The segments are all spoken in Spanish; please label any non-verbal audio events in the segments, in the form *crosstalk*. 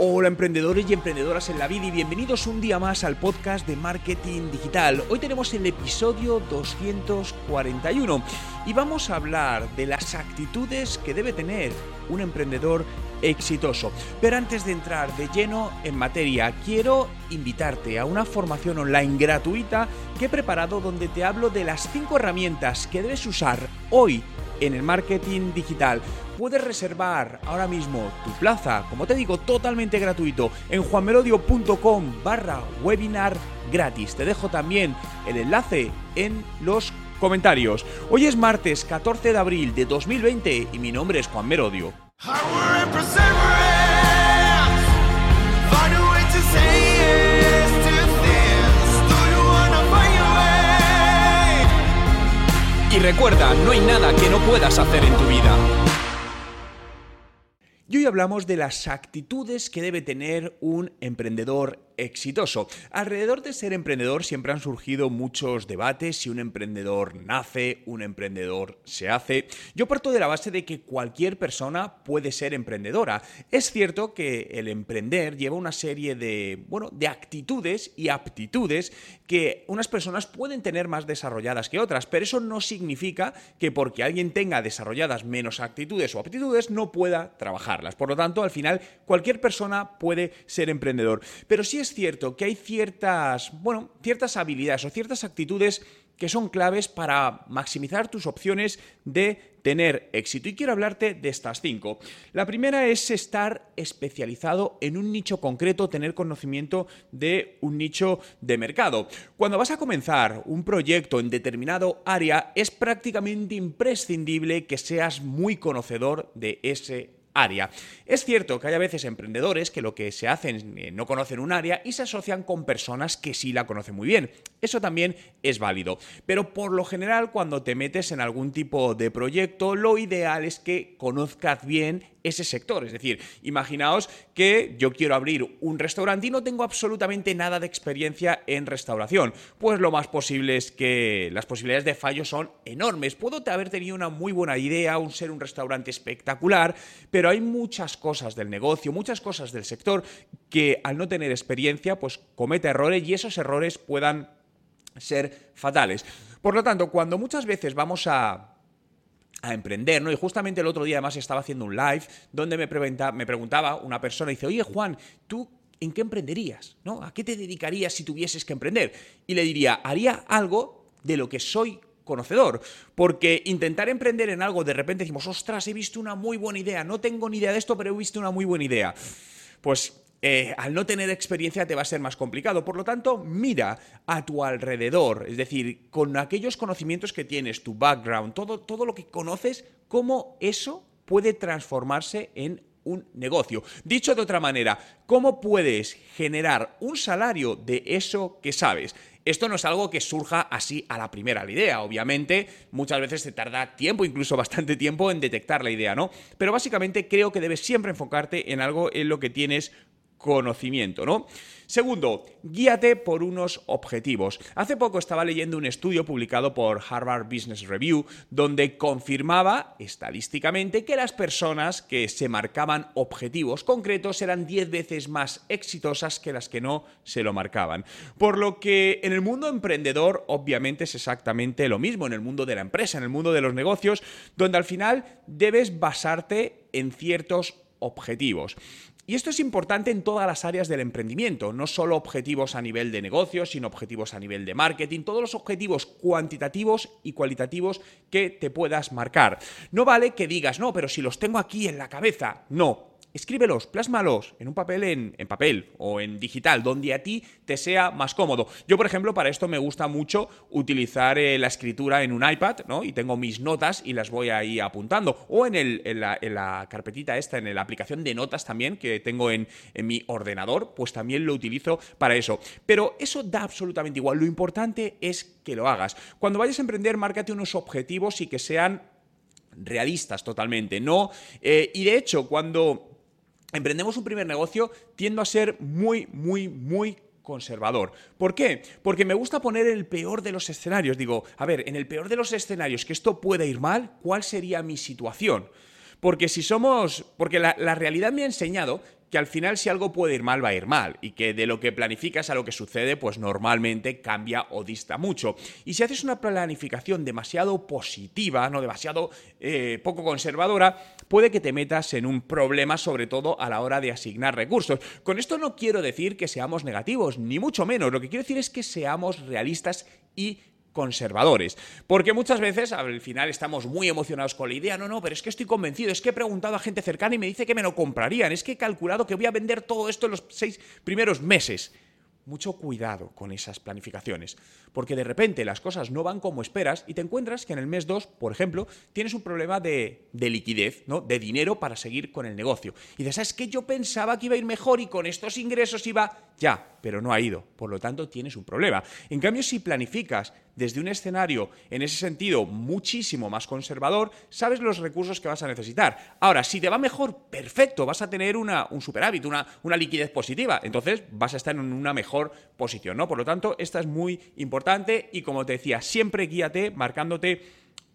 Hola emprendedores y emprendedoras en la vida y bienvenidos un día más al podcast de Marketing Digital. Hoy tenemos el episodio 241 y vamos a hablar de las actitudes que debe tener un emprendedor exitoso. Pero antes de entrar de lleno en materia, quiero invitarte a una formación online gratuita que he preparado donde te hablo de las 5 herramientas que debes usar hoy en el marketing digital. Puedes reservar ahora mismo tu plaza, como te digo, totalmente gratuito en juanmerodio.com barra webinar gratis. Te dejo también el enlace en los comentarios. Hoy es martes 14 de abril de 2020 y mi nombre es Juan Merodio. Recuerda, no hay nada que no puedas hacer en tu vida. Y hoy hablamos de las actitudes que debe tener un emprendedor exitoso. Alrededor de ser emprendedor siempre han surgido muchos debates, si un emprendedor nace, un emprendedor se hace. Yo parto de la base de que cualquier persona puede ser emprendedora. Es cierto que el emprender lleva una serie de, bueno, de actitudes y aptitudes que unas personas pueden tener más desarrolladas que otras, pero eso no significa que porque alguien tenga desarrolladas menos actitudes o aptitudes no pueda trabajarlas. Por lo tanto, al final cualquier persona puede ser emprendedor. Pero sí es es cierto que hay ciertas, bueno, ciertas habilidades o ciertas actitudes que son claves para maximizar tus opciones de tener éxito. Y quiero hablarte de estas cinco. La primera es estar especializado en un nicho concreto, tener conocimiento de un nicho de mercado. Cuando vas a comenzar un proyecto en determinado área, es prácticamente imprescindible que seas muy conocedor de ese área. Es cierto que hay a veces emprendedores que lo que se hacen eh, no conocen un área y se asocian con personas que sí la conocen muy bien. Eso también es válido. Pero por lo general, cuando te metes en algún tipo de proyecto, lo ideal es que conozcas bien ese sector. Es decir, imaginaos que yo quiero abrir un restaurante y no tengo absolutamente nada de experiencia en restauración. Pues lo más posible es que las posibilidades de fallo son enormes. Puedo haber tenido una muy buena idea, un ser un restaurante espectacular, pero hay muchas cosas del negocio, muchas cosas del sector que al no tener experiencia, pues comete errores y esos errores puedan ser fatales. Por lo tanto, cuando muchas veces vamos a a emprender, ¿no? Y justamente el otro día además estaba haciendo un live donde me, me preguntaba una persona, dice, oye Juan, ¿tú en qué emprenderías? ¿No? ¿A qué te dedicarías si tuvieses que emprender? Y le diría, haría algo de lo que soy conocedor, porque intentar emprender en algo, de repente decimos, ostras, he visto una muy buena idea, no tengo ni idea de esto, pero he visto una muy buena idea. Pues eh, al no tener experiencia te va a ser más complicado. Por lo tanto, mira a tu alrededor, es decir, con aquellos conocimientos que tienes, tu background, todo, todo lo que conoces, cómo eso puede transformarse en un negocio. Dicho de otra manera, ¿cómo puedes generar un salario de eso que sabes? Esto no es algo que surja así a la primera la idea. Obviamente, muchas veces te tarda tiempo, incluso bastante tiempo, en detectar la idea, ¿no? Pero básicamente creo que debes siempre enfocarte en algo en lo que tienes conocimiento, ¿no? Segundo, guíate por unos objetivos. Hace poco estaba leyendo un estudio publicado por Harvard Business Review donde confirmaba estadísticamente que las personas que se marcaban objetivos concretos eran 10 veces más exitosas que las que no se lo marcaban. Por lo que en el mundo emprendedor obviamente es exactamente lo mismo, en el mundo de la empresa, en el mundo de los negocios, donde al final debes basarte en ciertos objetivos. Y esto es importante en todas las áreas del emprendimiento, no solo objetivos a nivel de negocios, sino objetivos a nivel de marketing, todos los objetivos cuantitativos y cualitativos que te puedas marcar. No vale que digas, no, pero si los tengo aquí en la cabeza, no. Escríbelos, plásmalos en un papel en, papel o en digital, donde a ti te sea más cómodo. Yo, por ejemplo, para esto me gusta mucho utilizar eh, la escritura en un iPad, ¿no? Y tengo mis notas y las voy ahí apuntando. O en, el, en, la, carpetita esta, en la aplicación de notas también que tengo en, mi ordenador, pues también lo utilizo para eso. Pero eso da absolutamente igual. Lo importante es que lo hagas. Cuando vayas a emprender, márcate unos objetivos y que sean realistas totalmente, ¿no? Eh, y de hecho, cuando emprendemos un primer negocio, tiendo a ser muy, muy, muy conservador. ¿Por qué? Porque me gusta poner el peor de los escenarios. Digo, a ver, en el peor de los escenarios que esto pueda ir mal, ¿cuál sería mi situación? Porque si somos. Porque la, la, realidad me ha enseñado que al final si algo puede ir mal, va a ir mal, y que de lo que planificas a lo que sucede, pues normalmente cambia o dista mucho. Y si haces una planificación demasiado positiva, no demasiado eh, poco conservadora, puede que te metas en un problema, sobre todo a la hora de asignar recursos. Con esto no quiero decir que seamos negativos, ni mucho menos, lo que quiero decir es que seamos realistas y conservadores. Porque muchas veces al final estamos muy emocionados con la idea, no, no, pero es que estoy convencido, es que he preguntado a gente cercana y me dice que me lo comprarían, es que he calculado que voy a vender todo esto en los seis primeros meses mucho cuidado con esas planificaciones, porque de repente las cosas no van como esperas y te encuentras que en el mes 2, por ejemplo, tienes un problema de, liquidez, ¿no? de dinero para seguir con el negocio. Y dices, ¿sabes que yo pensaba que iba a ir mejor y con estos ingresos iba ya, pero no ha ido, por lo tanto tienes un problema. En cambio, si planificas desde un escenario en ese sentido muchísimo más conservador, sabes los recursos que vas a necesitar. Ahora, si te va mejor, perfecto, vas a tener una, un superávit, una, una liquidez positiva, entonces vas a estar en una mejor posición, ¿no? Por lo tanto, esta es muy importante y como te decía, siempre guíate marcándote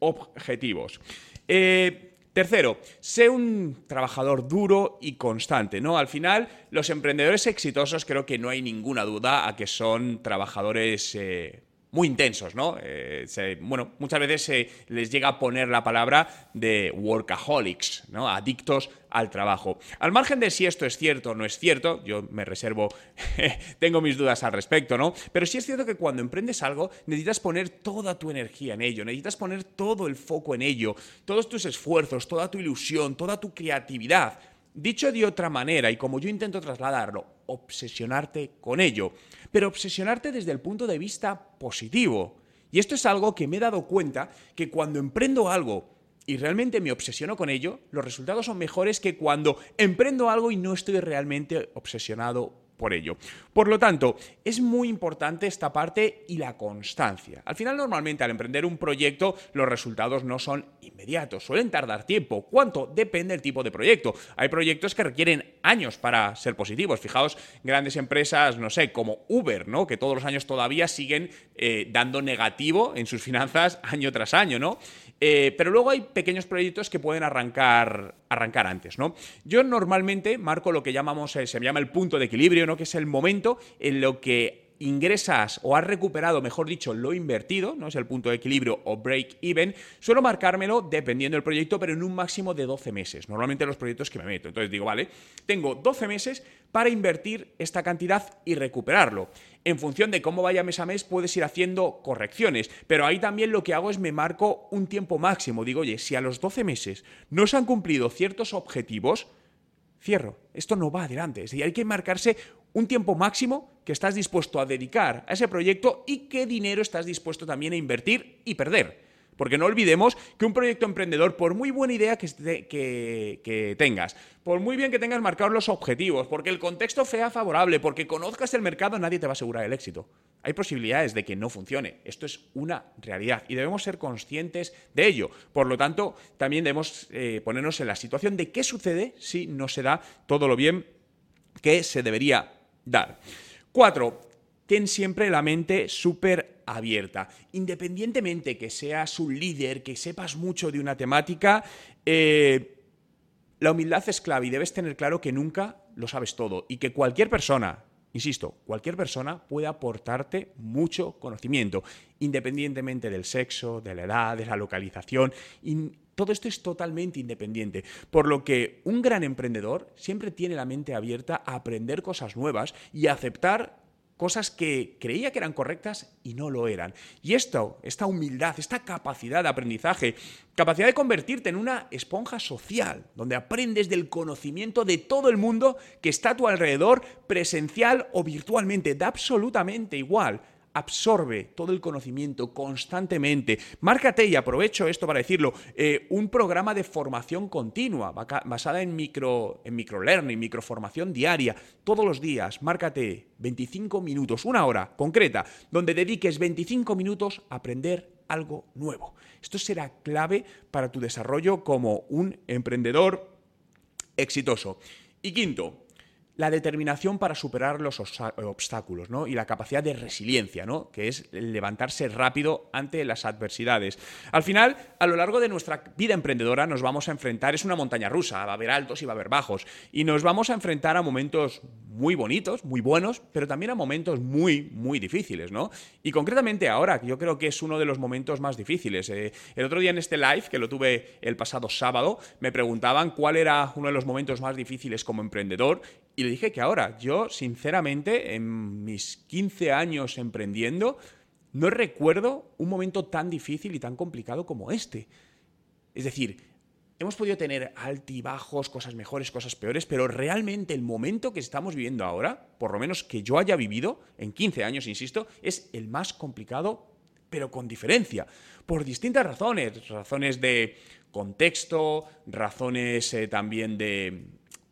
objetivos. Eh, Tercero, sé un trabajador duro y constante, ¿no? Al final, los emprendedores exitosos creo que no hay ninguna duda a que son trabajadores eh, muy intensos, ¿no? Eh, bueno, muchas veces se les llega a poner la palabra de workaholics, ¿no? Adictos al trabajo. Al margen de si esto es cierto o no es cierto, yo me reservo, *laughs* tengo mis dudas al respecto, ¿no? Pero sí es cierto que cuando emprendes algo necesitas poner toda tu energía en ello, necesitas poner todo el foco en ello, todos tus esfuerzos, toda tu ilusión, toda tu creatividad. Dicho de otra manera, y como yo intento trasladarlo, obsesionarte con ello pero obsesionarte desde el punto de vista positivo. Y esto es algo que me he dado cuenta que cuando emprendo algo y realmente me obsesiono con ello, los resultados son mejores que cuando emprendo algo y no estoy realmente obsesionado por ello. Por lo tanto, es muy importante esta parte y la constancia. Al final, normalmente al emprender un proyecto, los resultados no son inmediatos, suelen tardar tiempo. ¿Cuánto? Depende del tipo de proyecto. Hay proyectos que requieren años para ser positivos. Fijaos, grandes empresas, no sé, como Uber, ¿no? Que todos los años todavía siguen eh, dando negativo en sus finanzas año tras año, ¿no? Eh, pero luego hay pequeños proyectos que pueden arrancar, arrancar antes, ¿no? Yo normalmente marco lo que llamamos, eh, se llama el punto de equilibrio, ¿no? Que es el momento en lo que ingresas o has recuperado, mejor dicho, lo invertido, no es el punto de equilibrio o break even, suelo marcármelo dependiendo del proyecto, pero en un máximo de 12 meses, normalmente los proyectos que me meto. Entonces digo, vale, tengo 12 meses para invertir esta cantidad y recuperarlo. En función de cómo vaya mes a mes puedes ir haciendo correcciones, pero ahí también lo que hago es me marco un tiempo máximo. Digo, oye, si a los 12 meses no se han cumplido ciertos objetivos, cierro. Esto no va adelante. Es decir, hay que marcarse un tiempo máximo que estás dispuesto a dedicar a ese proyecto y qué dinero estás dispuesto también a invertir y perder. Porque no olvidemos que un proyecto emprendedor, por muy buena idea que, tengas, por muy bien que tengas marcados los objetivos, porque el contexto sea favorable, porque conozcas el mercado, nadie te va a asegurar el éxito. Hay posibilidades de que no funcione. Esto es una realidad y debemos ser conscientes de ello. Por lo tanto, también debemos eh, ponernos en la situación de qué sucede si no se da todo lo bien que se debería dar. Cuatro, ten siempre la mente súper abierta. Independientemente que seas un líder, que sepas mucho de una temática, eh, la humildad es clave y debes tener claro que nunca lo sabes todo y que cualquier persona, insisto, cualquier persona puede aportarte mucho conocimiento, independientemente del sexo, de la edad, de la localización. todo esto es totalmente independiente, por lo que un gran emprendedor siempre tiene la mente abierta a aprender cosas nuevas y a aceptar cosas que creía que eran correctas y no lo eran. Y esto, esta humildad, esta capacidad de aprendizaje, capacidad de convertirte en una esponja social, donde aprendes del conocimiento de todo el mundo que está a tu alrededor, presencial o virtualmente, da absolutamente igual absorbe todo el conocimiento constantemente. Márcate, y aprovecho esto para decirlo, eh, un programa de formación continua, basada en micro, en microlearning, microformación diaria, todos los días. Márcate 25 minutos, una hora concreta, donde dediques 25 minutos a aprender algo nuevo. Esto será clave para tu desarrollo como un emprendedor exitoso. Y quinto, la determinación para superar los obstáculos, ¿no? Y la capacidad de resiliencia, ¿no? Que es levantarse rápido ante las adversidades. Al final, a lo largo de nuestra vida emprendedora nos vamos a enfrentar, es una montaña rusa, va a haber altos y va a haber bajos, y nos vamos a enfrentar a momentos muy bonitos, muy buenos, pero también a momentos muy, muy difíciles, ¿no? Y concretamente ahora, yo creo que es uno de los momentos más difíciles. Eh, el otro día en este live, que lo tuve el pasado sábado, me preguntaban cuál era uno de los momentos más difíciles como emprendedor y dije que ahora, yo sinceramente, en mis 15 años emprendiendo, no recuerdo un momento tan difícil y tan complicado como este. Es decir, hemos podido tener altibajos, cosas mejores, cosas peores, pero realmente el momento que estamos viviendo ahora, por lo menos que yo haya vivido, en 15 años, insisto, es el más complicado, pero con diferencia, por distintas razones, razones de contexto, razones eh, también de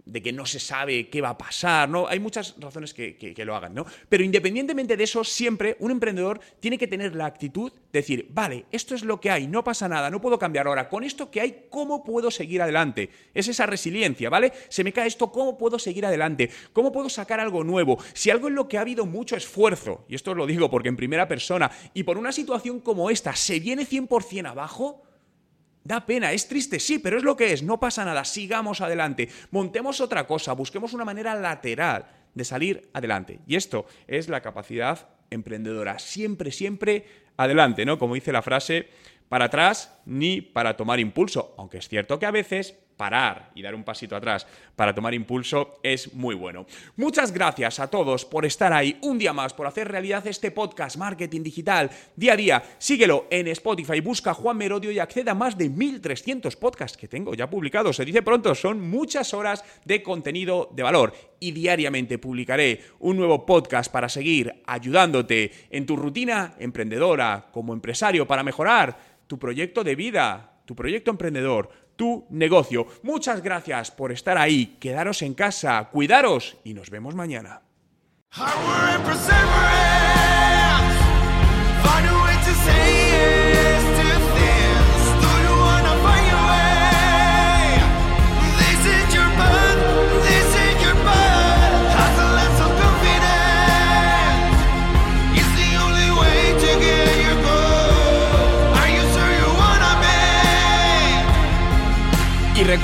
de que no se sabe qué va a pasar, ¿no? Hay muchas razones que, lo hagan, ¿no? Pero independientemente de eso, siempre un emprendedor tiene que tener la actitud de decir, vale, esto es lo que hay, no pasa nada, no puedo cambiar ahora. Con esto que hay, ¿cómo puedo seguir adelante? Es esa resiliencia, ¿vale? Se me cae esto, ¿cómo puedo seguir adelante? ¿Cómo puedo sacar algo nuevo? Si algo en lo que ha habido mucho esfuerzo, y esto lo digo porque en primera persona, y por una situación como esta se viene 100% abajo, Da pena, es triste, sí, pero es lo que es, no pasa nada, sigamos adelante, montemos otra cosa, busquemos una manera lateral de salir adelante. Y esto es la capacidad emprendedora, siempre, siempre adelante, ¿no? Como dice la frase, para atrás ni para tomar impulso, aunque es cierto que a veces parar y dar un pasito atrás para tomar impulso es muy bueno. Muchas gracias a todos por estar ahí un día más, por hacer realidad este podcast Marketing Digital día a día. Síguelo en Spotify, busca Juan Merodio y acceda a más de 1300 podcasts que tengo ya publicados. Se dice pronto, son muchas horas de contenido de valor y diariamente publicaré un nuevo podcast para seguir ayudándote en tu rutina emprendedora como empresario para mejorar tu proyecto de vida, tu proyecto emprendedor tu negocio. Muchas gracias por estar ahí, quedaros en casa, cuidaros y nos vemos mañana.